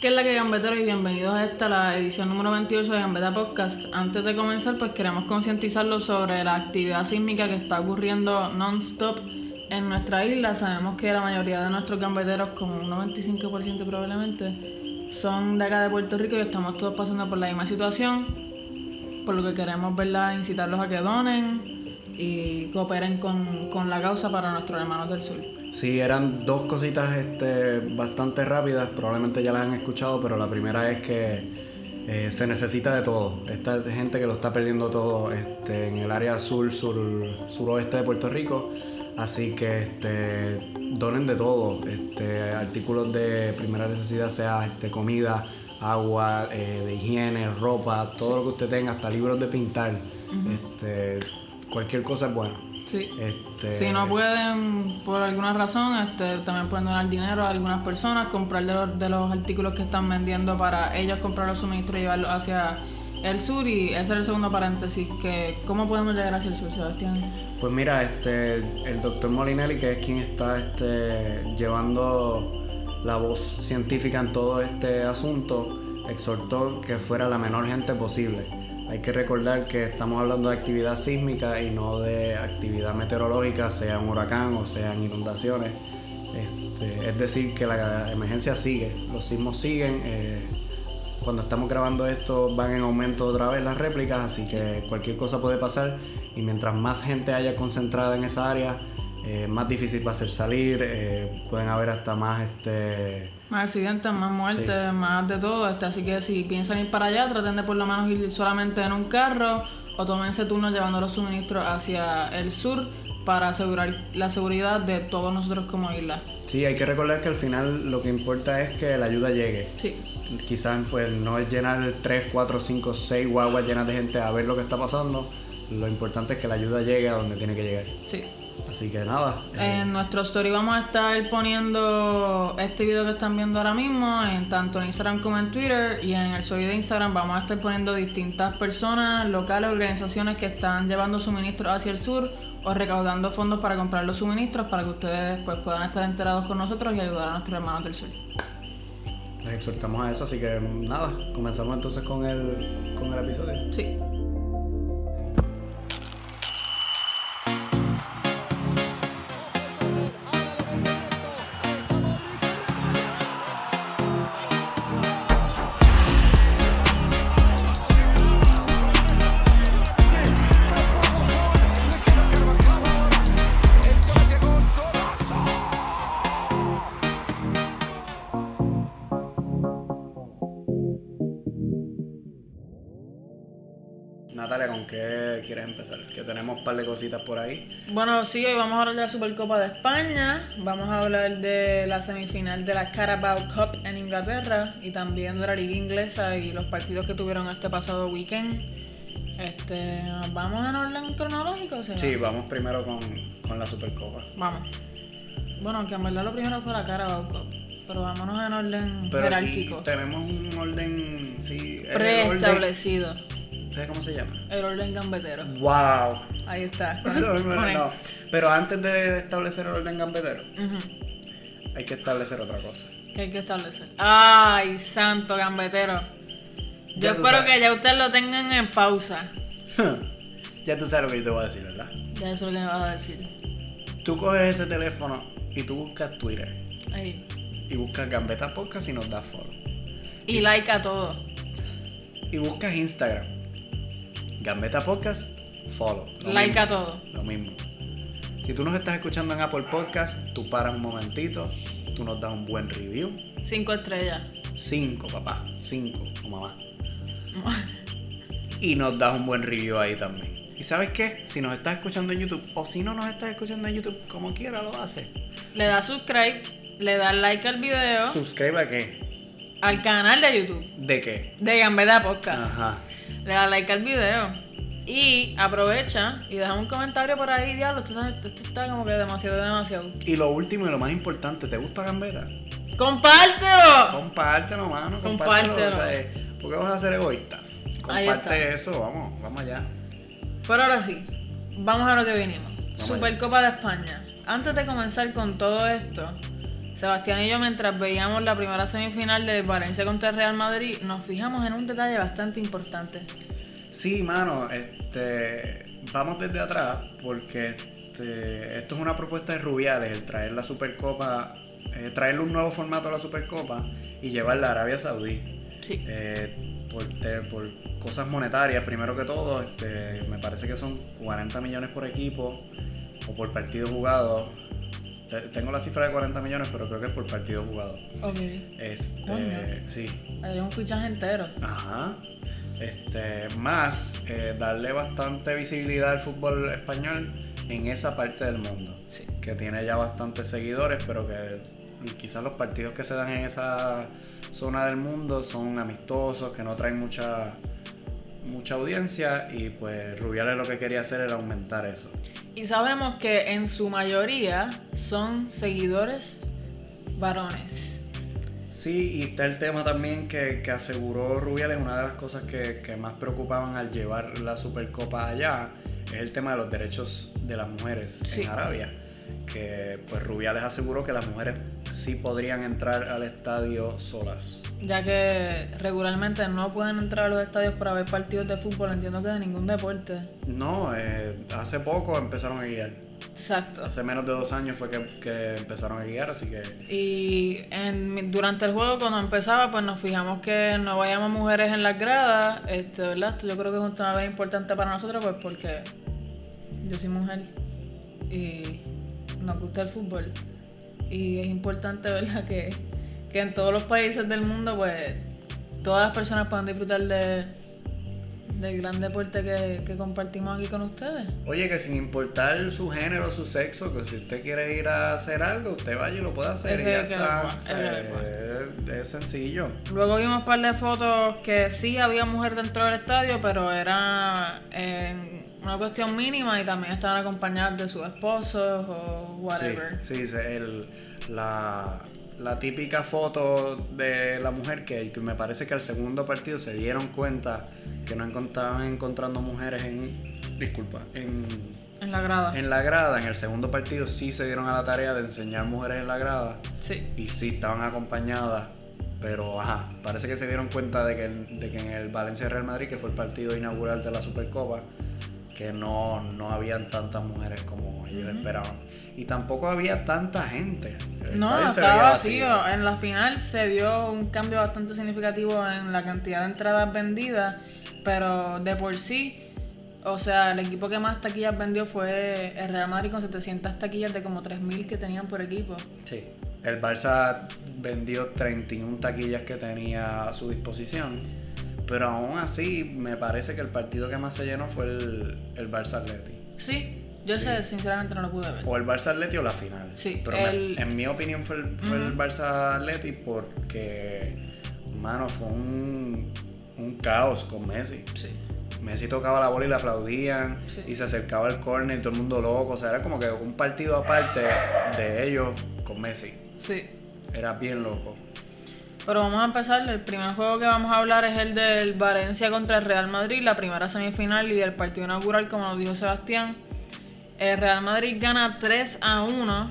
¿Qué es la que gambeteros y bienvenidos a esta, la edición número 28 de Gambeta Podcast. Antes de comenzar, pues queremos concientizarlos sobre la actividad sísmica que está ocurriendo non-stop en nuestra isla. Sabemos que la mayoría de nuestros gambeteros, como un 95% probablemente, son de acá de Puerto Rico y estamos todos pasando por la misma situación. Por lo que queremos verla, incitarlos a que donen y cooperen con, con la causa para nuestros hermanos del sur. Sí, eran dos cositas este, bastante rápidas, probablemente ya las han escuchado, pero la primera es que eh, se necesita de todo. Esta gente que lo está perdiendo todo este, en el área sur, sur, suroeste de Puerto Rico. Así que este, donen de todo, este, artículos de primera necesidad, sea este, comida, agua, eh, de higiene, ropa, todo lo que usted tenga, hasta libros de pintar. este, cualquier cosa es buena. Sí. Este, Si no pueden, por alguna razón, este, también pueden donar dinero a algunas personas, comprar de los, de los artículos que están vendiendo para ellos comprar los suministros y llevarlos hacia el sur. Y ese es el segundo paréntesis, que ¿cómo podemos llegar hacia el sur, Sebastián? Pues mira, este, el doctor Molinelli, que es quien está este, llevando la voz científica en todo este asunto, exhortó que fuera la menor gente posible. Hay que recordar que estamos hablando de actividad sísmica y no de actividad meteorológica, sea un huracán o sean inundaciones. Este, es decir, que la emergencia sigue, los sismos siguen. eh, cuando estamos grabando esto van en aumento otra vez las réplicas, así que cualquier cosa puede pasar y mientras más gente haya concentrada en esa área, eh, más difícil va a ser salir, eh, pueden haber hasta más este Más accidentes, más muertes, más de todo. Este, así que si piensan ir para allá, traten de por lo menos ir solamente en un carro o tómense turnos llevando los suministros hacia el sur para asegurar la seguridad de todos nosotros como isla. Sí, hay que recordar que al final lo que importa es que la ayuda llegue. Sí, Quizás pues no es llenar 3, 4, 5, 6 guaguas llenas de gente a ver lo que está pasando. Lo importante es que la ayuda llegue a donde tiene que llegar. sí. Así que nada. eh, En nuestro story vamos a estar poniendo este video que están viendo ahora mismo, en tanto en Instagram como en Twitter. Y en el story de Instagram vamos a estar poniendo distintas personas, locales, organizaciones que están llevando suministros hacia el sur o recaudando fondos para comprar los suministros para que ustedes pues, puedan estar enterados con nosotros y ayudar a nuestros hermanos del sur. les exhortamos a eso, así que nada, comenzamos entonces con el, con el episodio. Sí. Qué quieres empezar? Que tenemos un par de cositas por ahí. Bueno, sí, hoy vamos a hablar de la Supercopa de España, vamos a hablar de la semifinal de la Carabao Cup en Inglaterra y también de la Liga Inglesa y los partidos que tuvieron este pasado weekend. Este, ¿Vamos en orden cronológico? Seba? Sí, vamos primero con, con la Supercopa. Vamos. Bueno, que en verdad lo primero fue la Carabao Cup, pero vámonos en orden Pero jerárquico. tenemos un orden, sí, Preestablecido. ¿Sabes cómo se llama? El orden gambetero. ¡Wow! Ahí está. No. Pero antes de establecer el orden gambetero, hay que establecer otra cosa. ¿Qué hay que establecer? ¡Ay, santo gambetero! Yo espero sabes. que ya ustedes lo tengan en pausa. ya tú sabes lo que yo te voy a decir, ¿verdad? Ya eso es lo que me vas a decir. Tú coges ese teléfono y tú buscas Twitter Ahí. y buscas Gambeta Podcast y nos das follow. Y like a todo. Y buscas Instagram. Gambeta Podcast, follow. Lo like mismo. a todo. Lo mismo. Si tú nos estás escuchando en Apple Podcast, tú paras un momentito, tú nos das un buen review. Cinco estrellas. Cinco, papá. Cinco, o mamá. Y nos das un buen review ahí también. ¿Y sabes qué? Si nos estás escuchando en YouTube, o si no nos estás escuchando en YouTube, como quiera lo haces. Le das subscribe, le das like al video, ¿Suscribe a qué? al canal de YouTube ¿De qué? de Gambeta Podcast. Ajá. Le das like al video. Y aprovecha y deja un comentario por ahí, diablo. Esto, está- esto está como que demasiado, demasiado. Y lo último y lo más importante, ¿te gusta Gambeta? ¡Compártelo! Compártelo, mano. Compártelo. Compártelo. o sea, ¿Por qué vas a ser egoísta? Comparte eso, vamos, vamos allá. Pero ahora sí, vamos a lo que vinimos. Vamos Supercopa de España. Antes de comenzar con todo esto, Sebastián y yo, mientras veíamos la primera semifinal del Valencia contra el Real Madrid, nos fijamos en un detalle bastante importante. Sí, mano, este, vamos desde atrás porque este, esto es una propuesta de Rubiales, el traer la Supercopa, eh, traerle un nuevo formato a la Supercopa y llevarla a Arabia Saudí. Sí. Eh, por, te- por cosas monetarias, primero que todo, este, me parece que son 40 millones por equipo o por partido jugado. Te- Tengo la cifra de 40 millones, pero creo que es por partido jugado. Ok. Este, Coño. sí. Hay un fichaje entero. Ajá. Este, más eh, darle bastante visibilidad al fútbol español en esa parte del mundo. Sí. Que tiene ya bastantes seguidores, pero que quizás los partidos que se dan en esa zona del mundo son amistosos, que no traen mucha mucha audiencia y pues Rubiales lo que quería hacer era aumentar eso. Y sabemos que en su mayoría son seguidores varones. Sí, y está el tema también que, que aseguró Rubiales, una de las cosas que, que más preocupaban al llevar la Supercopa allá, es el tema de los derechos de las mujeres Sí. en Arabia. Que pues Rubiales aseguró que las mujeres sí podrían entrar al estadio solas. Ya que regularmente no pueden entrar a los estadios para ver partidos de fútbol, entiendo que de ningún deporte. No, eh, hace poco empezaron a guiar. Exacto. Hace menos de dos años fue que, que empezaron a guiar, así que Y en, durante el juego, cuando empezaba, pues nos fijamos que no vayamos mujeres en las gradas. Este, ¿verdad? Esto yo creo que es un tema bien importante para nosotros, pues porque yo soy mujer y nos gusta el fútbol. Y es importante, ¿verdad? Que, que en todos los países del mundo, pues todas las personas puedan disfrutar de, del gran deporte que, que compartimos aquí con ustedes. Oye, que sin importar su género, su sexo, que si usted quiere ir a hacer algo, usted vaya y lo puede hacer. Es y ya que- está. es sencillo. Luego vimos un par de fotos que sí había mujer dentro del estadio, pero era en una cuestión mínima y también estaban acompañadas de sus esposos o whatever. Sí, sí, el- la, la típica foto de la mujer que, que me parece que al segundo partido se dieron cuenta que no encontraban encontrando mujeres en. Disculpa, en, En la grada. en la grada. En el segundo partido sí se dieron a la tarea de enseñar mujeres en la grada. Sí. Y sí, estaban acompañadas. Pero, ajá, parece que se dieron cuenta de que, de que en el Valencia-Real Madrid, que fue el partido inaugural de la Supercopa, que no, no habían tantas mujeres como ellos esperaban. Y tampoco había tanta gente. El No, estaba vacío. En la final se vio un cambio bastante significativo en la cantidad de entradas vendidas, pero de por sí, o sea, el equipo que más taquillas vendió fue el Real Madrid con 700 taquillas de como 3.000 que tenían por equipo. Sí. El Barça vendió 31 taquillas que tenía a su disposición. Pero aún así, me parece que el partido que más se llenó fue el, el Barça Atleti. Sí, yo Sí. sé, sinceramente no lo pude ver. O el Barça Atleti o la final. Sí, Pero me- el- en mi opinión fue el, fue el Barça Atleti porque, mano, fue un, un caos con Messi. Sí. Messi tocaba la bola y le aplaudían Sí. y se acercaba al córner y todo el mundo loco. O sea, era como que un partido aparte de ellos con Messi. Sí. Era bien loco. Pero vamos a empezar. El primer juego que vamos a hablar es el del Valencia contra el Real Madrid, la primera semifinal y el partido inaugural, como nos dijo Sebastián. El Real Madrid gana 3 a 1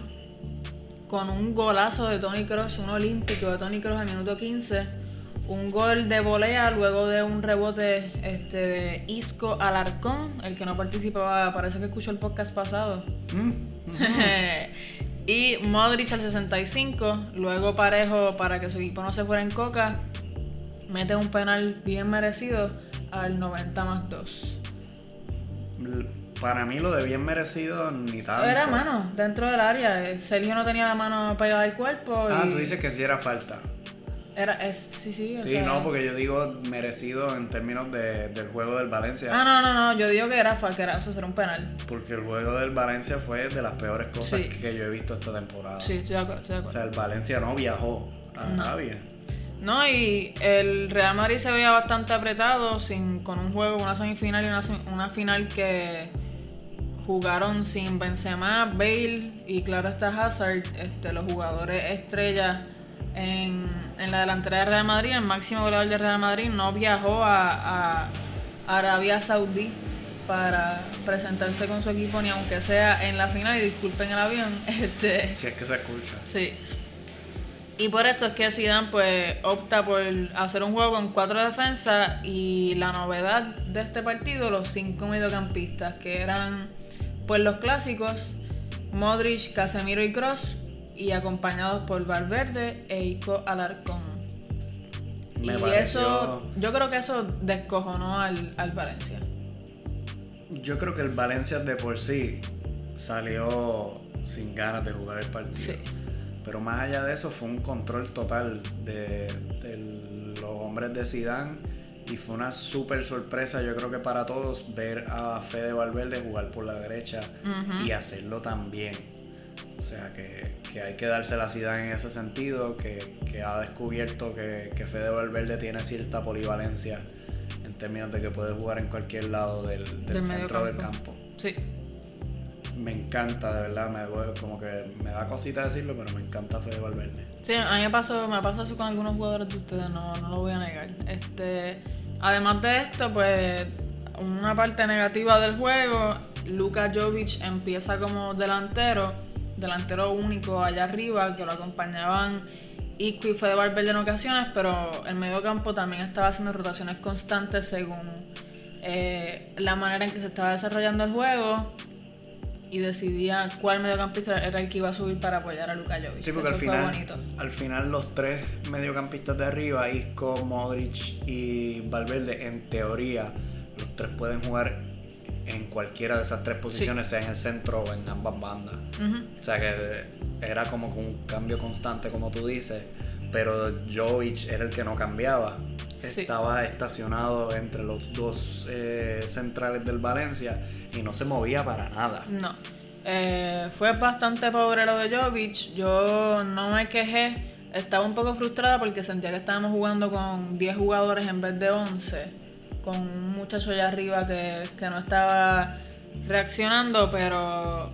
con un golazo de Tony Cross, un olímpico de Tony Cross al minuto 15. Un gol de volea luego de un rebote este, de Isco Alarcón, el que no participaba, parece que escuchó el podcast pasado. Mm. y Modric al 65, luego Parejo para que su equipo no se fuera en coca, mete un penal bien merecido al 90 más 2. Para mí lo de bien merecido ni tanto. Era mano dentro del área, eh, Sergio no tenía la mano pegada al cuerpo. Ah, tú dices que sí era falta. Era, es, sí, sí, o Sí, sea- no, porque yo digo merecido en términos de- del juego del Valencia. Ah, no, no, no, yo digo que era falta, que era, eso era un penal. Porque el juego del Valencia fue de las peores cosas Sí. que yo he visto esta temporada. Sí, estoy de acuerdo, estoy de O sea, el Valencia no viajó a Arabia. No, y el Real Madrid se veía bastante apretado sin, con un juego, una semifinal y una, una final que jugaron sin Benzema, Bale y claro está Hazard, este, los jugadores estrellas en, en la delantera de Real Madrid, el máximo goleador de Real Madrid no viajó a, a Arabia Saudí para presentarse con su equipo ni aunque sea en la final y disculpen el avión, este Si es que se escucha. Sí. Y por esto es que Zidane pues opta por hacer un juego con cuatro defensas y la novedad de este partido, los cinco mediocampistas, que eran pues los clásicos, Modric, Casemiro y Cross, y acompañados por Valverde e Ico Alarcón. Me y pareció- eso, yo creo que eso descojonó al, al Valencia. Yo creo que el Valencia de por sí salió sin ganas de jugar el partido. Sí. Pero más allá de eso fue un control total de, de los hombres de Zidane y fue una súper sorpresa yo creo que para todos ver a Fede Valverde jugar por la derecha y hacerlo tan bien. O sea que, que hay que darse la Zidane en ese sentido, que, que ha descubierto que, que Fede Valverde tiene cierta polivalencia en términos de que puede jugar en cualquier lado del, del Del centro del campo. Sí. Me encanta, de verdad, me como que me da cosita decirlo, pero me encanta Fede Valverde. Sí, a mí me pasó, me eso con algunos jugadores de ustedes, no, no lo voy a negar. Este, además de esto, pues, una parte negativa del juego, Luka Jovic empieza como delantero, delantero único allá arriba, que lo acompañaban Isco y Fede Valverde en ocasiones, pero el medio campo también estaba haciendo rotaciones constantes según eh, la manera en que se estaba desarrollando el juego y decidía cuál mediocampista era el que iba a subir para apoyar a Luka Jovic. Sí, porque al Eso final, bonito. al final los tres mediocampistas de arriba, Isco, Modric y Valverde, en teoría, los tres pueden jugar en cualquiera de esas tres posiciones, sea en el centro o en ambas bandas. O sea que era como un cambio constante, como tú dices, pero Jovic era el que no cambiaba. Sí. Estaba estacionado entre los dos eh, centrales del Valencia y no se movía para nada. No. Eh, fue bastante pobre lo de Jovic. Yo no me quejé. Estaba un poco frustrada porque sentía que estábamos jugando con 10 jugadores en vez de 11. Con un muchacho allá arriba que, que no estaba reaccionando, pero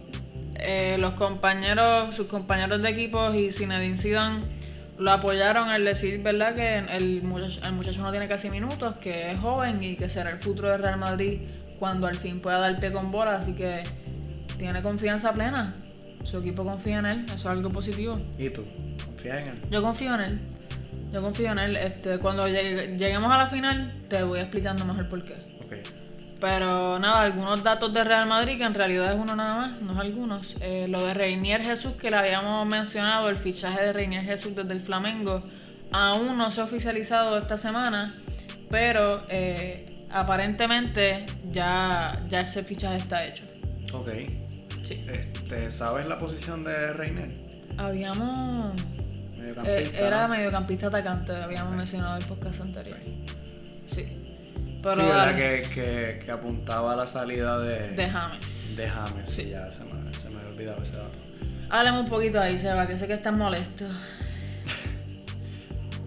eh, los compañeros, sus compañeros de equipo y Zinedine Zidane lo apoyaron al decir, ¿verdad? Que el muchacho, el muchacho no tiene casi minutos, que es joven y que será el futuro de Real Madrid cuando al fin pueda dar pie con bola, así que tiene confianza plena. Su equipo confía en él, eso es algo positivo. ¿Y tú? ¿Confías en él? Yo confío en él. Yo confío en él. Este, cuando llegue- lleguemos a la final, te voy explicando mejor por qué. Pero nada, algunos datos de Real Madrid, que en realidad es uno nada más, no es algunos. Eh, lo de Reinier Jesús, que le habíamos mencionado, el fichaje de Reinier Jesús desde el Flamengo, aún no se ha oficializado esta semana, pero eh, aparentemente ya, ya ese fichaje está hecho. Ok. Sí. Este, ¿Sabes la posición de Reiner? Habíamos... Mediocampista. eh, era ¿no? mediocampista atacante, habíamos mencionado el podcast anterior. Sí. Pero sí, era que, que, que apuntaba a la salida de, de James. de James. Sí, ya se me, se me había olvidado ese dato. Háblame un poquito ahí, Seba, que sé que estás molesto.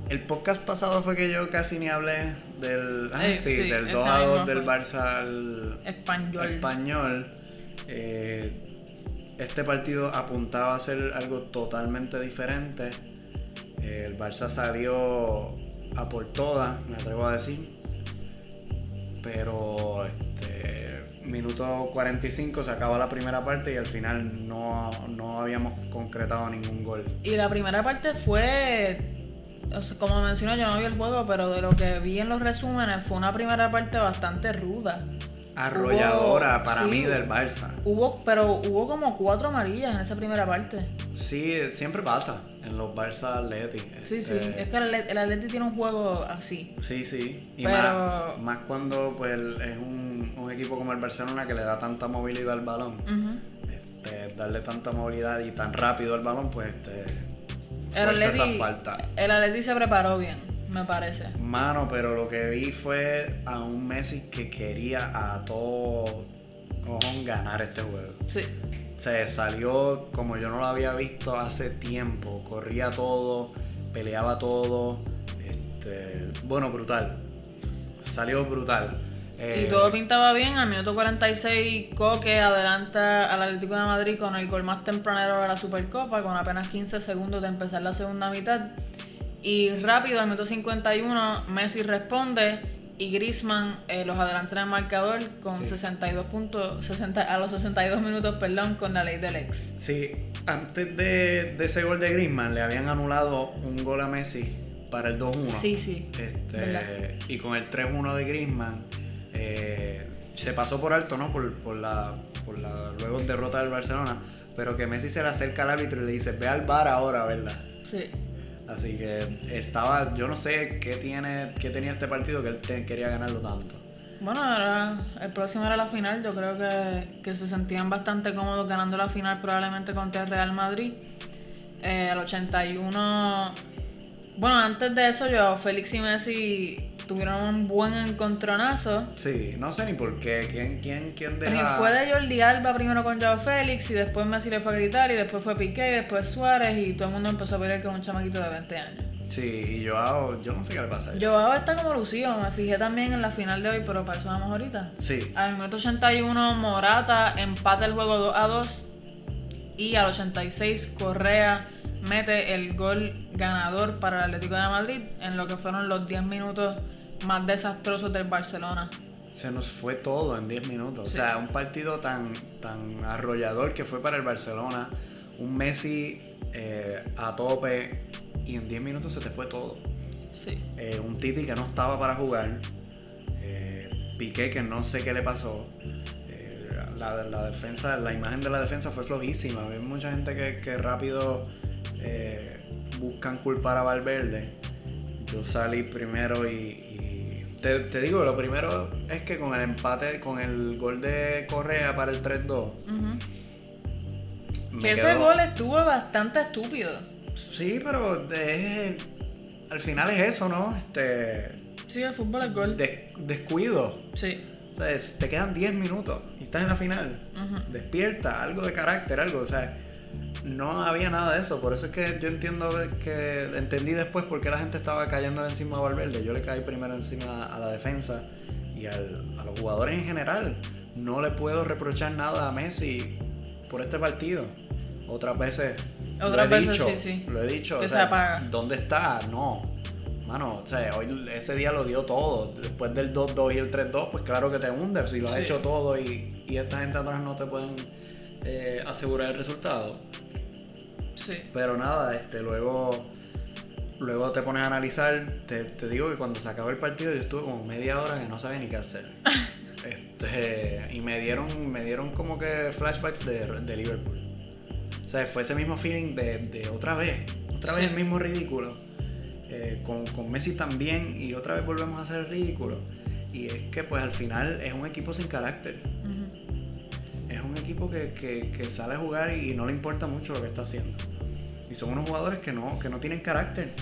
El podcast pasado fue que yo casi ni hablé del. Ah, Eh, sí, sí, del ese 2 a 2 mismo del. Barça al Español. español. Eh, este partido apuntaba a ser algo totalmente diferente. Eh, el Barça salió a por todas, me atrevo a decir. Pero este minuto 45 se acaba la primera parte y al final no, no habíamos concretado ningún gol. Y la primera parte fue, como mencioné, yo no vi el juego, pero de lo que vi en los resúmenes fue una primera parte bastante ruda. Arrolladora Hubo- para sí. mí del Barça. Hubo, pero hubo como cuatro amarillas en esa primera parte. Sí, siempre pasa en los Barça Atleti. Sí, sí. Este, Es que el, el Atleti tiene un juego así. Sí, sí. Y Pero- más, más cuando pues es un, un equipo como el Barcelona que le da tanta movilidad al balón. Este, darle tanta movilidad y tan rápido al balón, pues este, El fuerza esa Atleti, falta. el Atleti se preparó bien, me parece. Mano, pero lo que vi fue a un Messi que quería a todo cojón ganar este juego. Sí. Se salió como yo no lo había visto hace tiempo. Corría todo, peleaba todo. Este, bueno, brutal. Salió brutal. Eh, Y todo pintaba bien. Al minuto 46, Coque adelanta al Atlético de Madrid con el gol más tempranero de la Supercopa, con apenas 15 segundos de empezar la segunda mitad. Y rápido, al minuto 51, Messi responde y Griezmann eh, los adelantan en el marcador con 62 puntos, 60, a los 62 minutos, perdón, con la ley del ex. Sí, antes de, ese gol de Griezmann le habían anulado un gol a Messi para el 2-1. Sí, sí. Este, y con el 3-1 de Griezmann eh, se pasó por alto, ¿no? Por, por, la, por la luego derrota del Barcelona, pero que Messi se le acerca al árbitro y le dice, ve al bar ahora, ¿verdad? Sí. Así que estaba, yo no sé qué tiene, qué tenía este partido que él quería ganarlo tanto. Bueno, el próximo era la final. Yo creo que, se sentían bastante cómodos ganando la final, probablemente contra el Real Madrid. Eh, al 81. Bueno, antes de eso, yo, Félix y Messi tuvieron un buen encontronazo. Sí, no sé ni por qué. ¿Quién, quién, quién deja? fue de Jordi Alba primero con Joao Félix y después Messi le fue a gritar y después fue Piqué y después Suárez y todo el mundo empezó a ver que es un chamaquito de 20 años. Sí, y Joao, yo no sé qué le pasa a Joao está como lucido, me fijé también en la final de hoy, pero para eso vamos ahorita. Sí. Al minuto 81 Morata empata el juego 2 a 2 y al 86 Correa mete el gol ganador para el Atlético de Madrid en lo que fueron los 10 minutos más desastrosos del Barcelona. Se nos fue todo en 10 minutos. O sea, un partido tan, tan arrollador que fue para el Barcelona. Un Messi eh, a tope y en 10 minutos se te fue todo. Sí. Eh, un Titi que no estaba para jugar. Eh, Piqué que no sé qué le pasó. La, la, defensa, la imagen de la defensa fue flojísima. Hay mucha gente que, que rápido buscan culpar a Valverde. Yo salí primero y, te, digo, lo primero es que con el empate, con el gol de Correa para el 3-2. Que ese gol estuvo bastante estúpido. Sí, pero al final es eso, ¿no? Este, sí, el fútbol es gol. descuido. Sí. O sea, te quedan 10 minutos y estás en la final. Despierta, algo de carácter, algo. O sea, no había nada de eso. Por eso es que yo entiendo que entendí después por qué la gente estaba cayendo encima a Valverde. Yo le caí primero encima a la defensa y a los jugadores en general. No le puedo reprochar nada a Messi por este partido. Otras veces Otras lo he dicho, sí, sí. lo he dicho. Que se apaga. ¿Dónde está? No. Mano, o sea, hoy ese día lo dio todo. Después del 2-2 y el 3-2, pues claro que te hundes. Si lo has hecho todo y, y esta gente atrás no te pueden eh, asegurar el resultado. Pero nada, este, luego, luego te pones a analizar. Te, digo que cuando se acabó el partido, yo estuve como media hora que no sabía ni qué hacer. este, y me dieron, me dieron como que flashbacks de, Liverpool. O sea, fue ese mismo feeling de, otra vez, otra vez el mismo ridículo. Eh, con, con, Messi también, y otra vez volvemos a hacer el ridículo. Y es que, pues al final, es un equipo sin carácter es un equipo que, sale a jugar y no le importa mucho lo que está haciendo. Y son unos jugadores que no, que no tienen carácter.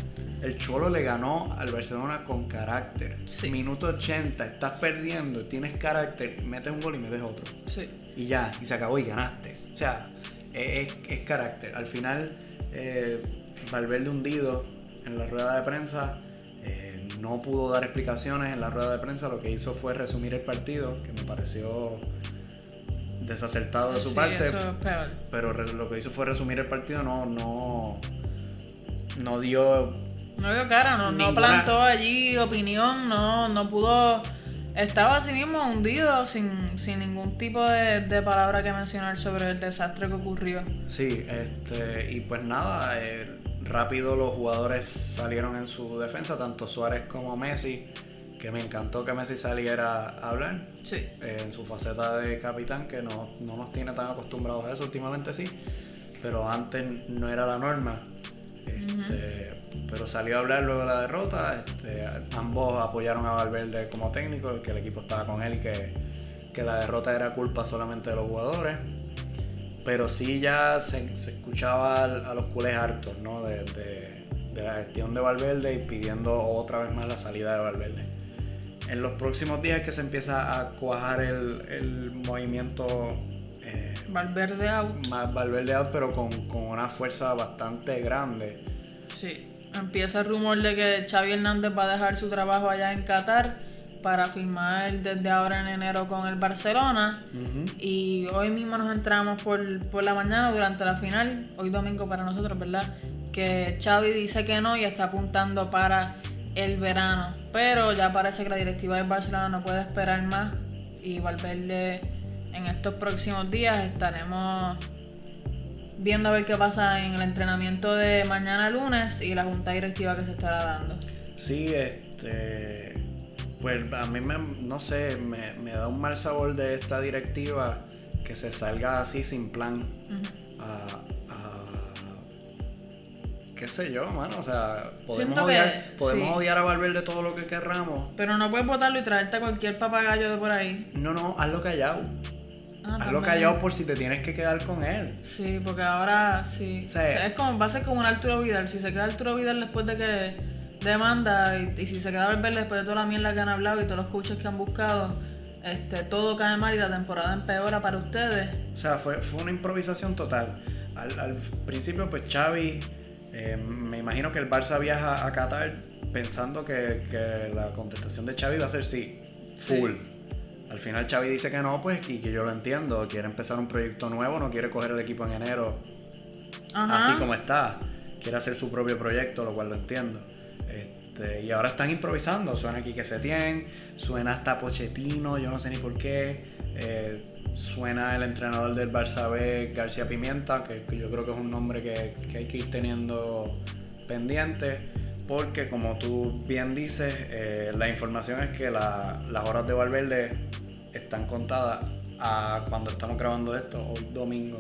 El Cholo le ganó al Barcelona con carácter. Minuto 80, estás perdiendo, tienes carácter, metes un gol y metes otro. Y ya, y se acabó y ganaste. O sea, es, carácter. Al final, eh, Valverde hundido en la rueda de prensa, eh, no pudo dar explicaciones en la rueda de prensa. Lo que hizo fue resumir el partido, que me pareció desacertado de su parte. Pero lo que hizo fue resumir el partido, no, no, no dio. No dio cara, no, no plantó allí opinión, no, no pudo. Estaba así mismo hundido sin, sin ningún tipo de, de, palabra que mencionar sobre el desastre que ocurrió. Sí, este, y pues nada, eh, rápido los jugadores salieron en su defensa, tanto Suárez como Messi que me encantó que Messi saliera a hablar. Sí. Eh, en su faceta de capitán, que no, nos tiene tan acostumbrados a eso, últimamente sí, pero antes no era la norma. Este, pero salió a hablar luego de la derrota. Este, ambos apoyaron a Valverde como técnico, que el equipo estaba con él y que, la derrota era culpa solamente de los jugadores. Pero sí ya se, escuchaba a, los culés hartos ¿no? de, de la gestión de Valverde y pidiendo otra vez más la salida de Valverde en los próximos días que se empieza a cuajar el, movimiento. Eh, Valverde out. Más Valverde out, pero con, una fuerza bastante grande. Sí. Empieza el rumor de que Xavi Hernández va a dejar su trabajo allá en Qatar para firmar desde ahora en enero con el Barcelona. Y hoy mismo nos entramos por, por la mañana durante la final, hoy domingo para nosotros, ¿verdad? Que Xavi dice que no y está apuntando para el verano. Pero ya parece que la directiva de Barcelona no puede esperar más y Valverde en estos próximos días estaremos viendo a ver qué pasa en el entrenamiento de mañana lunes y la junta directiva que se estará dando. Sí, este. Pues a mí me, no sé, me, da un mal sabor de esta directiva que se salga así sin plan qué sé yo, mano. O sea, podemos, odiar, podemos odiar a Valverde todo lo que querramos. Pero no puedes votarlo y traerte a cualquier papagayo de por ahí. No, no, hazlo callado. Ah, hazlo callado por si te tienes que quedar con él. Sí, porque ahora sí. es como, va a ser como un Arturo Vidal. Si se queda Arturo Vidal después de que demanda y, si se queda Valverde después de toda la mierda que han hablado y todos los coaches que han buscado, este, todo cae mal y la temporada empeora para ustedes. O sea, fue, fue una improvisación total. Al, al principio, pues Xavi eh, me imagino que el Barça viaja a Qatar pensando que, la contestación de Xavi va a ser sí, full. Al final Xavi dice que no, pues, y que yo lo entiendo. Quiere empezar un proyecto nuevo, no quiere coger el equipo en enero así como está. Quiere hacer su propio proyecto, lo cual lo entiendo. Este, y ahora están improvisando. Suena aquí que se tienen, suena hasta Pochettino, yo no sé ni por qué. Eh, suena el entrenador del Barça B, García Pimienta, que, yo creo que es un nombre que, hay que ir teniendo pendiente, porque como tú bien dices, eh, la información es que las horas de Valverde están contadas a cuando estamos grabando esto, hoy domingo.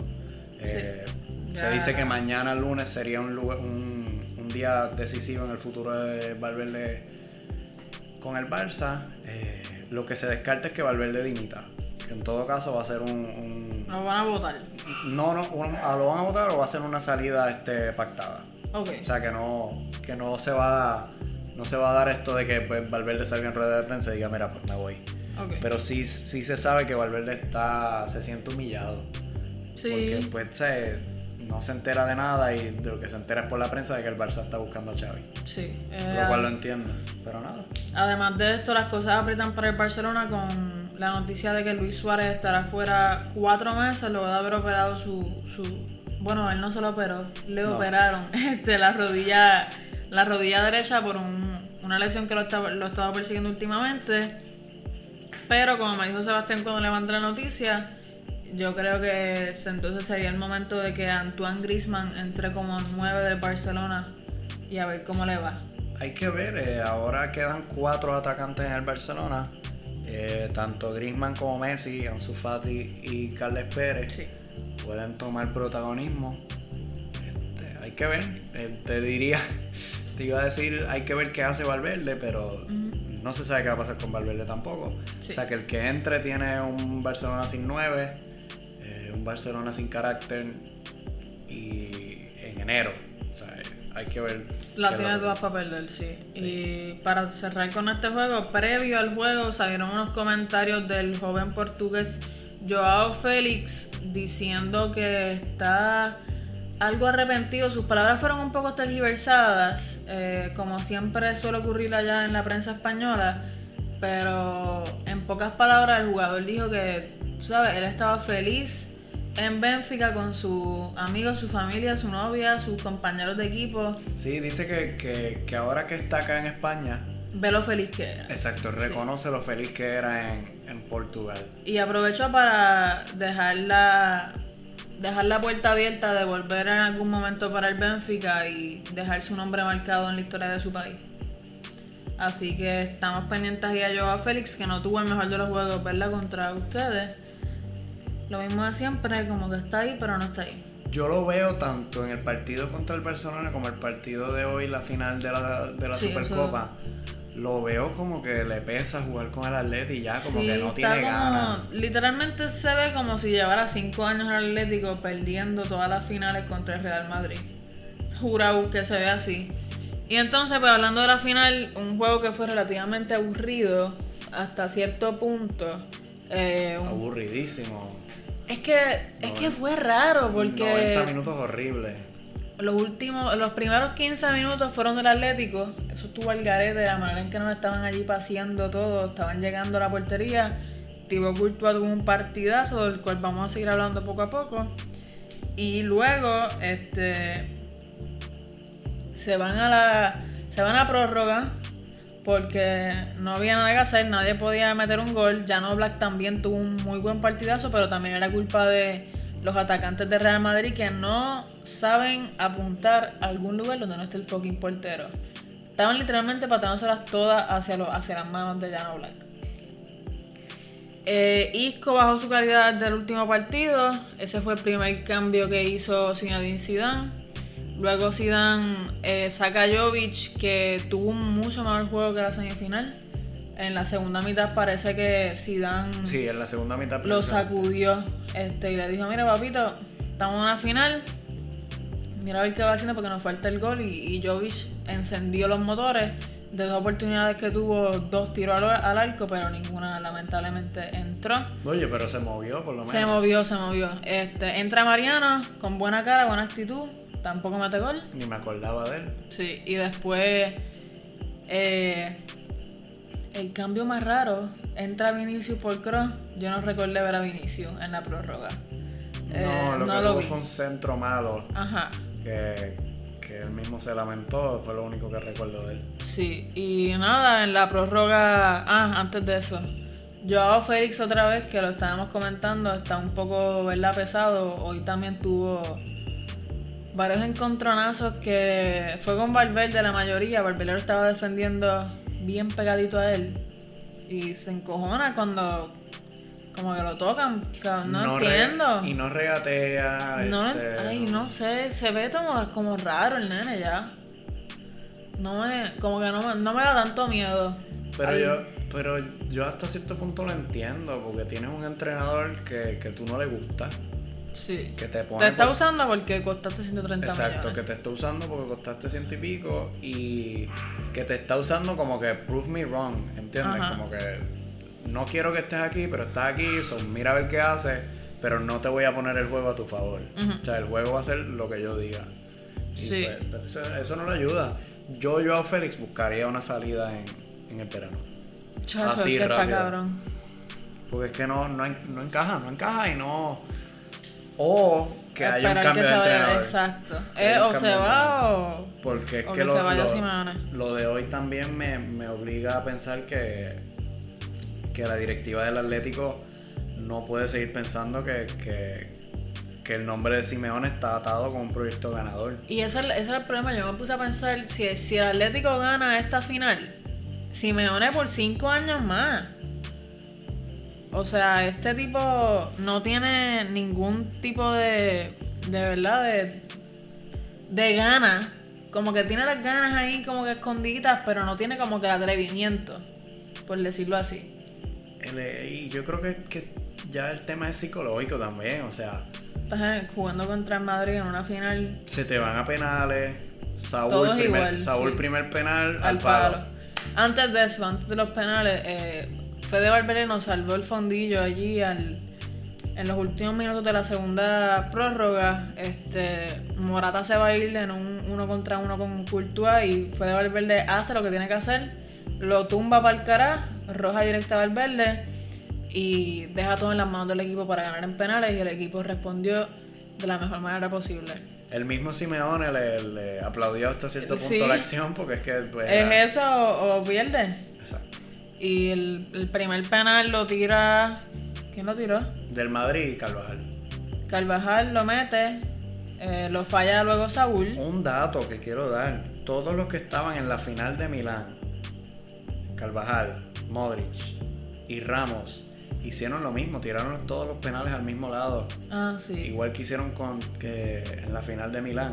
Eh, se dice que mañana lunes sería un, un, un, día decisivo en el futuro de Valverde con el Barça. Eh, lo que se descarta es que Valverde dimita en todo caso va a ser un... ¿Lo van a votar? No, no, ¿lo van a votar o va a ser una salida este, pactada? Ok. O sea, que no, que no se va a, no se va a dar esto de que pues, Valverde salga en rueda de prensa y diga, mira, pues me voy. Okay. Pero sí, sí se sabe que Valverde está, se siente humillado. Sí. Porque pues se, no se entera de nada y de lo que se entera es por la prensa de que el Barça está buscando a Xavi. Sí. lo cual lo entiendo, pero nada. Además de esto, las cosas aprietan para el Barcelona con la noticia de que Luis Suárez estará fuera cuatro meses luego de haber operado su, su bueno, él no se lo operó, le operaron este, la rodilla la rodilla derecha por una lesión que lo estaba, lo estaba persiguiendo últimamente. Pero como me dijo Sebastián cuando le mandé la noticia, yo creo que entonces sería el momento de que Antoine Grisman entre como nueve del Barcelona y a ver cómo le va. Hay que ver, eh, ahora quedan cuatro atacantes en el Barcelona. Eh, tanto Griezmann como Messi, Ansu Fati y Carles Pérez pueden tomar protagonismo. Este, hay que ver, eh, te diría, te iba a decir, hay que ver qué hace Valverde, pero no se sabe qué va a pasar con Valverde tampoco. O sea que el que entre tiene un Barcelona sin nueve, eh, un Barcelona sin carácter y en enero. Hay que ver. La tiene todas para perder, sí. Y para cerrar con este juego, previo al juego salieron unos comentarios del joven portugués Joao Félix diciendo que está algo arrepentido. Sus palabras fueron un poco tergiversadas, eh, como siempre suele ocurrir allá en la prensa española. Pero en pocas palabras, el jugador dijo que, ¿sabes? Él estaba feliz en Benfica con sus amigos, su familia, su novia, sus compañeros de equipo. Sí, dice que, ahora que está acá en España. Ve lo feliz que era. Exacto, reconoce lo feliz que era en, Portugal. Y aprovecho para dejar la, dejar la puerta abierta de volver en algún momento para el Benfica y dejar su nombre marcado en la historia de su país. Así que estamos pendientes y a Joao Félix, que no tuvo el mejor de los juegos, verla contra ustedes lo mismo de siempre, como que está ahí, pero no está ahí. Yo lo veo tanto en el partido contra el Barcelona como el partido de hoy, la final de la, de la Supercopa. Lo veo como que le pesa jugar con el Atlético y ya, como que no tiene ganas. Literalmente se ve como si llevara cinco años el Atlético perdiendo todas las finales contra el Real Madrid. Jurado que se ve así. Y entonces, pues hablando de la final, un juego que fue relativamente aburrido hasta cierto punto. Eh, Aburridísimo. Es que, es que fue raro porque... 90 minutos horribles. Los últimos, los primeros 15 minutos fueron del Atlético. Eso estuvo al garete, la manera en que nos estaban allí paseando todos, estaban llegando a la portería. Thibaut Courtois tuvo un partidazo del cual vamos a seguir hablando poco a poco. Y luego, este... Se van a la... Se van a prórroga porque no había nada que hacer, nadie podía meter un gol. Jan Black también tuvo un muy buen partidazo, pero también era culpa de los atacantes de Real Madrid que no saben apuntar a algún lugar donde no esté el fucking portero. Estaban literalmente patándoselas todas hacia, los, hacia las manos de Jan Black. Eh, Isco bajó su calidad del último partido. Ese fue el primer cambio que hizo Zinedine Zidane. Luego Zidane eh, saca a Jovic, que tuvo un mucho mejor juego que la semifinal. En la segunda mitad parece que Zidane Sí, en la segunda mitad. lo sacudió este, y le dijo, mira papito, estamos en una final, mira a ver qué va haciendo porque nos falta el gol y, y Jovic encendió los motores. De dos oportunidades que tuvo, dos tiros al, al arco, pero ninguna lamentablemente entró. Oye, pero se movió por lo menos. Se movió, se movió. Este, entra Mariano con buena cara, buena actitud, tampoco mete gol. Ni me acordaba de él. Sí, y después eh, el cambio más raro, entra Vinicius por Cross. Yo no recordé ver a Vinicius en la prórroga. Eh, no, lo no que lo tuvo vi. fue un centro malo Ajá, que, que él mismo se lamentó. Fue lo único que recuerdo de él. sí. Y nada, en la prórroga. Ah, antes de eso. Joao Félix otra vez, que lo estábamos comentando, está un poco, ¿verdad? Pesado. Hoy también tuvo varios encontronazos que fue con Valverde la mayoría. Valverde lo estaba defendiendo bien pegadito a él. Y se encojona cuando como que lo tocan. No, entiendo. y no regatea. No, este, ay, no sé, se ve como, como raro el nene ya. No me, como que no me, no me da tanto miedo. Pero Ay, yo, pero yo hasta cierto punto lo entiendo, porque tienes un entrenador que, que tú no le gusta, Sí. que te pone... Te está por- usando porque costaste 130 Exacto, millones. que te está usando porque costaste ciento y pico y que te está usando como que prove me wrong, ¿entiendes? Ajá. Como que no quiero que estés aquí, pero estás aquí, so mira a ver qué haces, pero no te voy a poner el juego a tu favor. O sea, el juego va a ser lo que yo diga. Y Sí. pues, pero eso, eso no le ayuda. Yo, yo a Félix buscaría una salida en, en el terreno. Chacho, así que está rápido. cabrón. Porque es que no, no, no encaja, no encaja y no. O que haya un cambio que de entrenador. exacto. Eh, o se va o. Porque es O que, que lo, se vaya lo- de hoy también me, me obliga a pensar que, que la directiva del Atlético no puede seguir pensando que, que, que el nombre de Simeone está atado con un proyecto ganador. Y ese, es el- ese es el problema. Yo me puse a pensar: si, si el Atlético gana esta final, Simeone por 5 años más. O sea, este tipo no tiene ningún tipo de. de verdad, de. de ganas. Como que tiene las ganas ahí como que escondidas, pero no tiene como que el atrevimiento. Por decirlo así. Y yo creo que, que ya el tema es psicológico también. O sea, Estás jugando contra el Madrid en una final se te van a penales. Saúl, primer, igual, Saúl sí. primer penal al palo. Antes de eso, antes de los penales, eh, Fede Valverde nos salvó el fondillo allí al, en los últimos minutos de la segunda prórroga. Este, Morata se va a ir en un uno contra uno con Courtois y Fede Valverde hace lo que tiene que hacer, lo tumba para el cara, roja directa a Valverde y deja todo en las manos del equipo para ganar en penales y el equipo respondió de la mejor manera posible. El mismo Simeone le, le aplaudió hasta cierto punto Sí. la acción porque es que... pues, ¿Es eso o, o pierde? Y el, el primer penal lo tira. ¿Quién lo tiró? Del Madrid, Carvajal. Carvajal lo mete. eh, lo falla luego Saúl. Un dato que quiero dar. Todos los que estaban en la final de Milán, Carvajal, Modric y Ramos, hicieron lo mismo, tiraron todos los penales al mismo lado. Ah, sí. Igual que hicieron con, que en la final de Milán.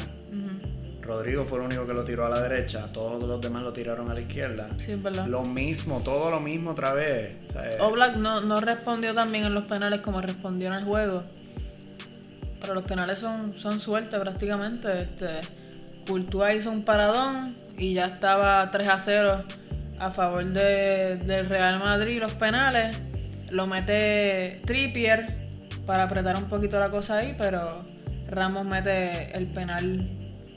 Rodrigo fue el único que lo tiró a la derecha, todos los demás lo tiraron a la izquierda. Sí, es verdad. Lo mismo, todo lo mismo otra vez. O sea, eh, Oblak no, no respondió tan bien en los penales como respondió en el juego. Pero los penales son, son suerte prácticamente. Este, Courtois hizo un paradón y ya estaba 3 a 0 a favor de- del Real Madrid los penales. Lo mete Trippier para apretar un poquito la cosa ahí, pero Ramos mete el penal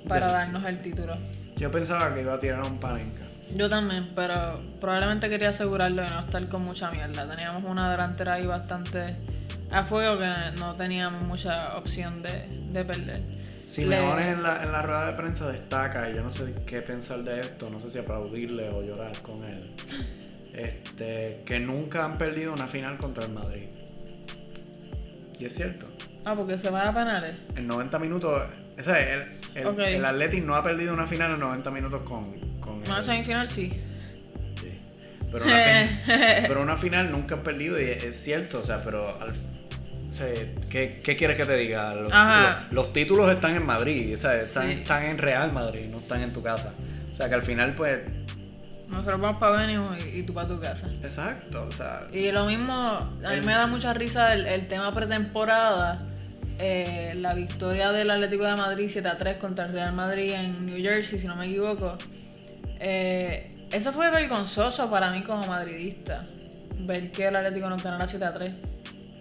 para darnos el título. Yo pensaba que iba a tirar un panenca. Yo también, pero probablemente quería asegurarlo de no estar con mucha mierda. Teníamos una delantera ahí bastante a fuego que no teníamos mucha opción de, de perder. Simeone en la, en la rueda de prensa destaca, y yo no sé qué pensar de esto, no sé si aplaudirle o llorar con él, este, que nunca han perdido una final contra el Madrid. Y es cierto. Ah, porque se van a penales. En 90 minutos, o sea, el, el, el Athletic no ha perdido una final en 90 minutos con... con una semifinal sí. Sí. Pero una, pero una final nunca han perdido y es, cierto, o sea, pero al, ¿qué, ¿qué, quieres que te diga? Los, títulos están en Madrid, están, están en Real Madrid, no están en tu casa. O sea que al final, pues. Nosotros vamos para Benio y, tú para tu casa. Exacto, o sea. Y lo mismo, a mí me da mucha risa el, tema pretemporada. Eh, la victoria del Atlético de Madrid 7 a 3 contra el Real Madrid en New Jersey, si no me equivoco. Eh, eso fue vergonzoso para mí como madridista. Ver que el Atlético no ganara 7 a 3.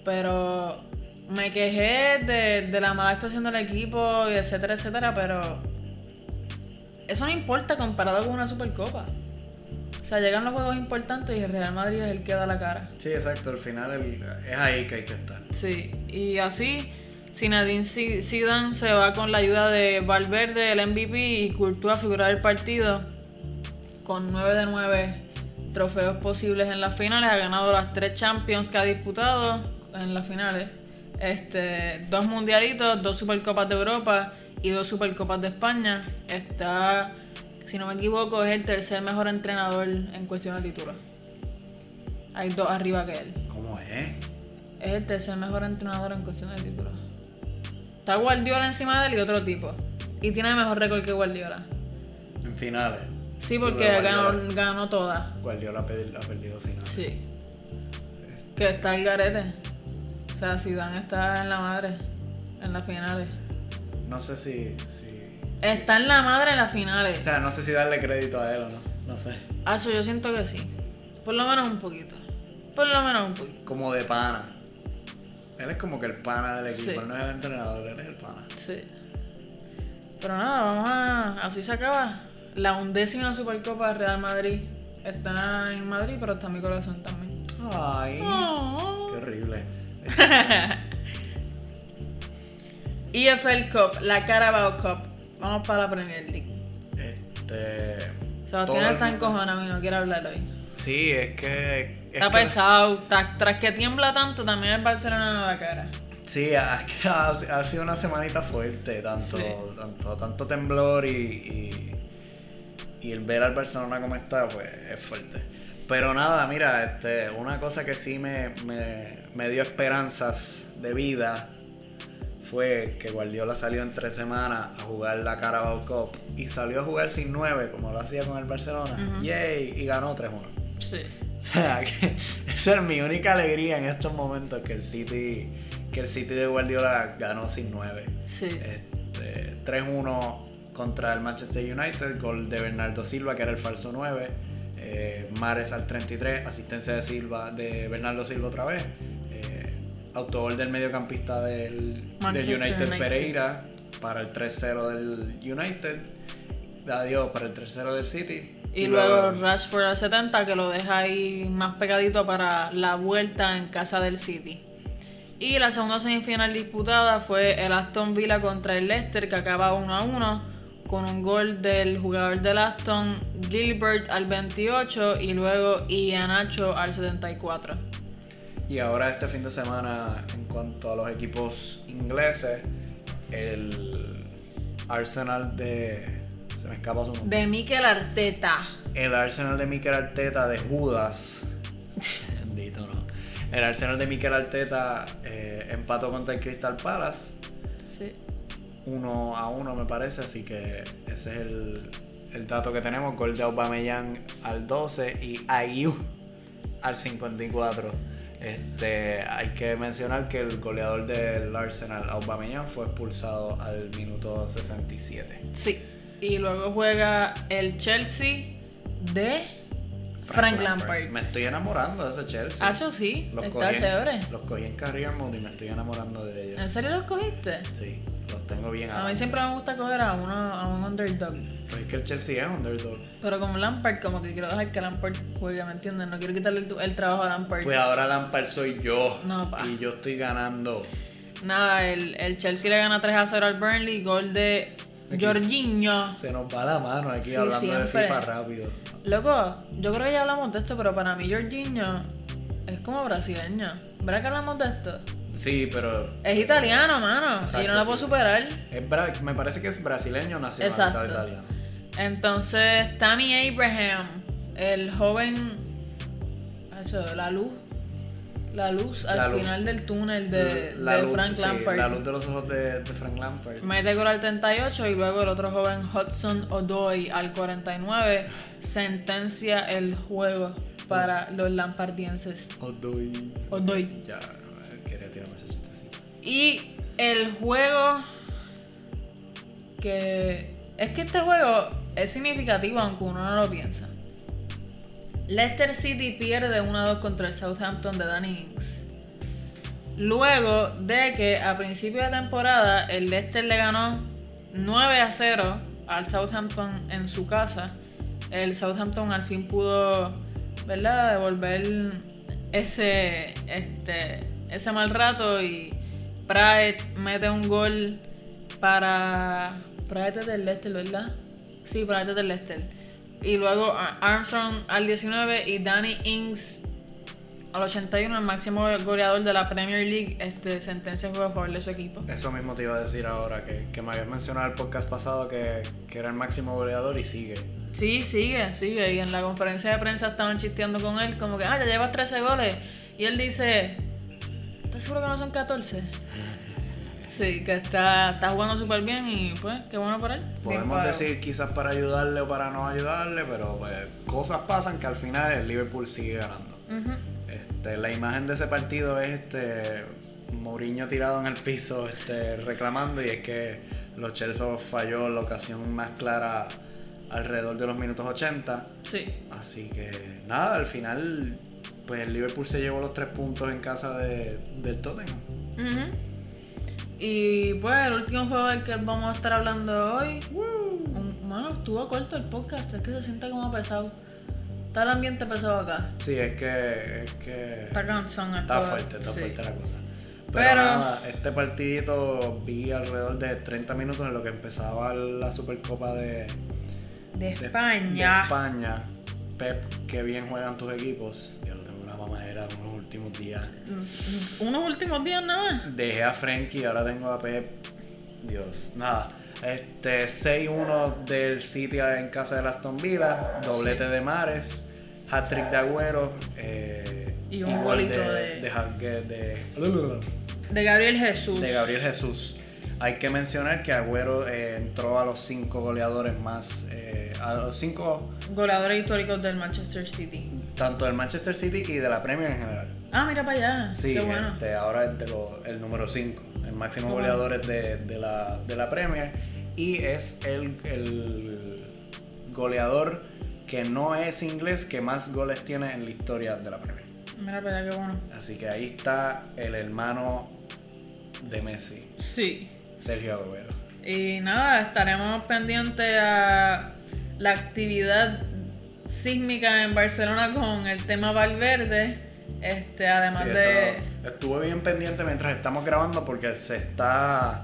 Pero me quejé de, la mala actuación del equipo, y etcétera, etcétera, pero eso no importa comparado con una Supercopa. O sea, llegan los juegos importantes y el Real Madrid es el que da la cara. Sí, exacto, al final es ahí que hay que estar. Sí, y así Zinedine Zidane se va con la ayuda de Valverde, el MVP y Courtois a figurar el partido con 9 de 9 trofeos posibles en las finales. Ha ganado las tres Champions que ha disputado en las finales. Este, dos mundialitos, dos supercopas de Europa y dos supercopas de España. Está, si no me equivoco, es el tercer mejor entrenador en cuestión de títulos. Hay dos arriba que él. ¿Cómo es? Es el tercer mejor entrenador en cuestión de títulos. Está Guardiola encima de él y otro tipo. Y tiene mejor récord que Guardiola. En finales. Sí, porque ganó, ganó todas. Guardiola ha perdido finales. Sí. Que está el garete. O sea, Zidane está en la madre, en las finales. No sé si, Está en la madre en las finales. O sea, no sé si darle crédito a él o no. No sé. Ah, yo siento que sí. Por lo menos un poquito. Por lo menos un poquito. Como de pana. Él es como que el pana del equipo, no es el entrenador, él es el pana. Sí. Pero nada, vamos a. Así se acaba. La undécima Supercopa Real Madrid está en Madrid, pero está en mi corazón también. Ay. Qué horrible. EFL Cup, la Carabao Cup. Vamos para la Premier League. Este. Sebastián está encojonado y no quiere hablar hoy. Sí, es que. Está pesado. Tras, que tiembla tanto, también el Barcelona no da cara. Sí, ha, ha, sido una semanita fuerte. Tanto, tanto, tanto temblor y, y, y el ver al Barcelona como está, pues es fuerte. Pero nada, mira, este, una cosa que sí me, me, dio esperanzas de vida fue que Guardiola salió en tres semanas a jugar la Carabao Cup y salió a jugar sin nueve, como lo hacía con el Barcelona. Yay, y ganó 3-1. Sí. O sea, que esa es mi única alegría en estos momentos que el City, que el City de Guardiola ganó sin nueve. Sí. Este, 3-1 contra el Manchester United, gol de Bernardo Silva, que era el falso 9 eh, Mares al 33, asistencia de Silva, de Bernardo Silva otra vez, eh, autogol del mediocampista del, United, Pereira para el 3-0 del United, adiós para el 3-0 del City. Y, luego, Rashford al 70 que lo deja ahí más pegadito para la vuelta en casa del City. Y la segunda semifinal disputada fue el Aston Villa contra el Leicester que acaba 1 a 1 con un gol del jugador del Aston Gilbert al 28 y luego Ianacho al 74. Y ahora este fin de semana, en cuanto a los equipos ingleses, el Arsenal de... Escapa su nombre. De Mikel Arteta. El Arsenal de Mikel Arteta de Judas. Bendito, ¿no? El Arsenal de Mikel Arteta eh, empató contra el Crystal Palace 1 a 1 me parece, así que ese es el, dato que tenemos. Gol de Aubameyang al 12 y Ayu al 54. Este, hay que mencionar que el goleador del Arsenal, Aubameyang, fue expulsado al minuto 67. Sí, y luego juega el Chelsea de Frank, Lampard. Me estoy enamorando de ese Chelsea. Ah, yo sí, está chévere. Los cogí en Career Mode y me estoy enamorando de ellos. ¿En serio los cogiste? Sí, los tengo bien A mí siempre me gusta coger a uno a un underdog. Pues es que el Chelsea es underdog. Pero como Lampard, como que quiero dejar que Lampard juegue, ¿me entiendes? No quiero quitarle el, trabajo a Lampard. Pues ahora Lampard soy yo. No, pa. Y yo estoy ganando. nada, el, el Chelsea le gana 3 a 0 al Burnley, gol de Jorginho. Se nos va la mano aquí Sí, hablando siempre. de FIFA rápido. Loco, yo creo que ya hablamos de esto, pero para mí Jorginho es como brasileño. ¿Verdad que hablamos de esto? Sí, pero Es italiano, mano. y Exacto, yo no la puedo sí. superar. es bra- me parece que es brasileño nacionalizado Exacto. italiano. Entonces, Tammy Abraham, el joven. Eso, la luz. La luz al La luz. final del túnel de, la de luz, Frank sí, Lampard. la luz de los ojos de, de Frank Lampard. Mete gol al 38 y luego el otro joven Hudson Odoy al 49 sentencia el juego para los lampardienses. Odoy. Odoy. Ya, quería tirarme ese. Y el juego que... Es que este juego es significativo aunque uno no lo piensa. Leicester City pierde 1-2 contra el Southampton de Danny Ings. Luego de que a principio de temporada el Leicester le ganó 9 a 0 al Southampton en su casa. El Southampton al fin pudo, ¿verdad?, devolver ese, este, ese mal rato y Pride mete un gol para... Pride es del Leicester, ¿verdad? Sí, Pride es del Leicester. Y luego Ar- Armstrong al 19 y Danny Ings al 81, el máximo goleador de la Premier League, este, sentencia el juego a favor de su equipo. Eso mismo te iba a decir ahora, que, que me habías mencionado en el podcast pasado que, que era el máximo goleador y sigue. Sí, sigue, sigue. Y en la conferencia de prensa estaban chisteando con él, como que, ah, ya llevas 13 goles. Y él dice, ¿estás seguro que no son 14? Sí, que está, está jugando súper bien y pues, qué bueno por él. Podemos decir quizás para ayudarle o para no ayudarle, pero pues, cosas pasan que al final el Liverpool sigue ganando. Este, la imagen de ese partido es este Mourinho tirado en el piso este, reclamando y es que los Chelsea falló la ocasión más clara alrededor de los minutos 80. Sí. Así que nada, al final pues el Liverpool se llevó los tres puntos en casa de, del Tottenham. Ujú. Y pues el último juego del que vamos a estar hablando hoy. Mano, estuvo corto el podcast, es que se siente como pesado. Está el ambiente pesado acá. Sí, es que... Es que Está cansón. Está fuerte, está sí. fuerte la cosa. Pero, Pero- nada, este partidito vi alrededor de 30 minutos en lo que empezaba la Supercopa de, De España. de España. Pep, qué bien juegan tus equipos. Una mamadera en los últimos días. Mm, Unos últimos días nada más. Dejé a Frenkie, ahora tengo a Pep. Dios, nada. Este 6-1 del City en casa de Aston Villa, doblete de Mares, hat-trick de Agüero eh, Y un gol golito de, de- de, de- De Gabriel Jesús. de Gabriel Jesús. Hay que mencionar que Agüero eh, entró a los cinco goleadores más, eh, a los cinco, Goleadores históricos del Manchester City. Tanto del Manchester City y de la Premier en general. Ah, mira para allá. Sí, Qué bueno. este, ahora es de lo- el número 5, el máximo Qué bueno. goleador es de, de la, de la Premier y es el, el goleador que no es inglés que más goles tiene en la historia de la Premier. Mira para allá, qué bueno. Así que ahí está el hermano de Messi, Sí. Sergio Agüero. Y nada, estaremos pendientes a la actividad sísmica en Barcelona con el tema Valverde. Este, además Sí, de. estuve bien pendiente mientras estamos grabando porque se está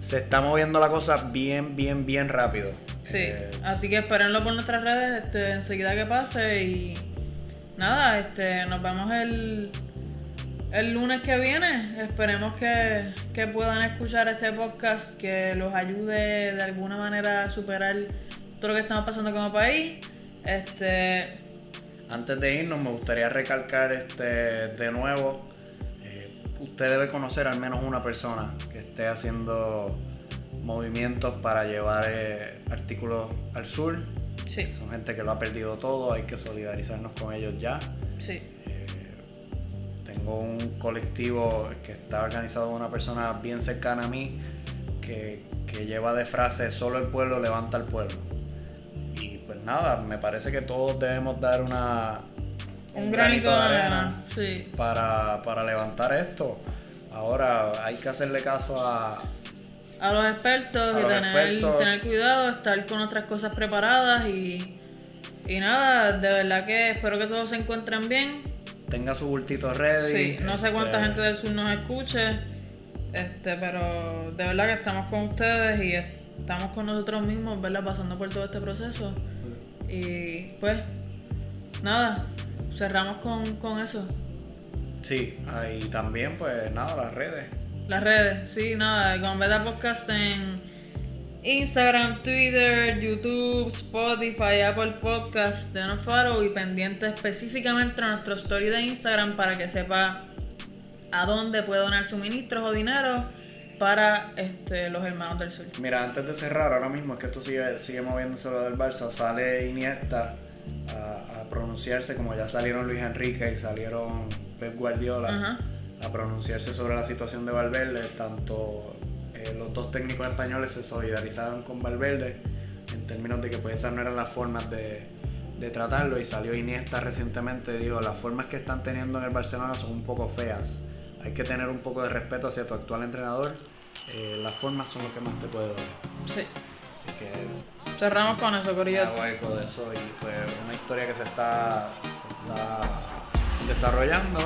se está moviendo la cosa bien, bien, bien rápido. Sí, Eh, así que espérenlo por nuestras redes este, enseguida que pase y nada, este, nos vemos el, el lunes que viene. Esperemos que, que puedan escuchar este podcast, que los ayude de alguna manera a superar todo lo que estamos pasando como país. Este, Antes de irnos, me gustaría recalcar este de nuevo. eh, usted debe conocer al menos una persona que esté haciendo movimientos para llevar eh, artículos al sur. sí, Son gente que lo ha perdido todo, hay que solidarizarnos con ellos ya. sí, Eh, tengo un colectivo que está organizado por una persona bien cercana a mí que, que lleva de frase solo el pueblo levanta al pueblo. Nada, me parece que todos debemos dar una un, granito de arena. Sí, para, para levantar esto. Ahora hay que hacerle caso a, a los expertos A y los tener, expertos. tener cuidado, estar con otras cosas preparadas y, y nada, de verdad que espero que todos se encuentren bien. tenga su bultito ready. Sí, no sé cuánta este, gente del sur nos escuche. Este, pero de verdad que estamos con ustedes y estamos con nosotros mismos, ¿verdad? Pasando por todo este proceso. Y pues, nada, cerramos con, con eso. Sí, ahí también, pues nada, las redes. Las redes, sí, nada, con Beta Podcast en Instagram, Twitter, YouTube, Spotify, Apple Podcast, de Faro y pendiente específicamente a nuestro story de Instagram para que sepa a dónde puede donar suministros o dinero para este, los hermanos del sur. Mira, antes de cerrar, ahora mismo es que esto sigue, sigue moviéndose lo del Barça, sale Iniesta a, a pronunciarse como ya salieron Luis Enrique y salieron Pep Guardiola a pronunciarse sobre la situación de Valverde, tanto eh, los dos técnicos españoles se solidarizaron con Valverde en términos de que pues esas no eran las formas de, de tratarlo. Y salió Iniesta recientemente, dijo, las formas que están teniendo en el Barcelona son un poco feas, hay que tener un poco de respeto hacia tu actual entrenador, eh, las formas son lo que más te puede doler. Sí. Así que cerramos con eso, Corillo. De eso y fue una historia que se está, se está desarrollando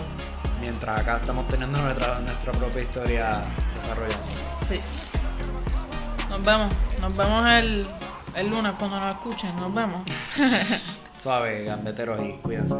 mientras acá estamos teniendo nuestra, nuestra propia historia desarrollando. Sí. Nos vemos. Nos vemos el, el lunes cuando nos escuchen. Nos vemos. Suave, gambeteros y cuídense.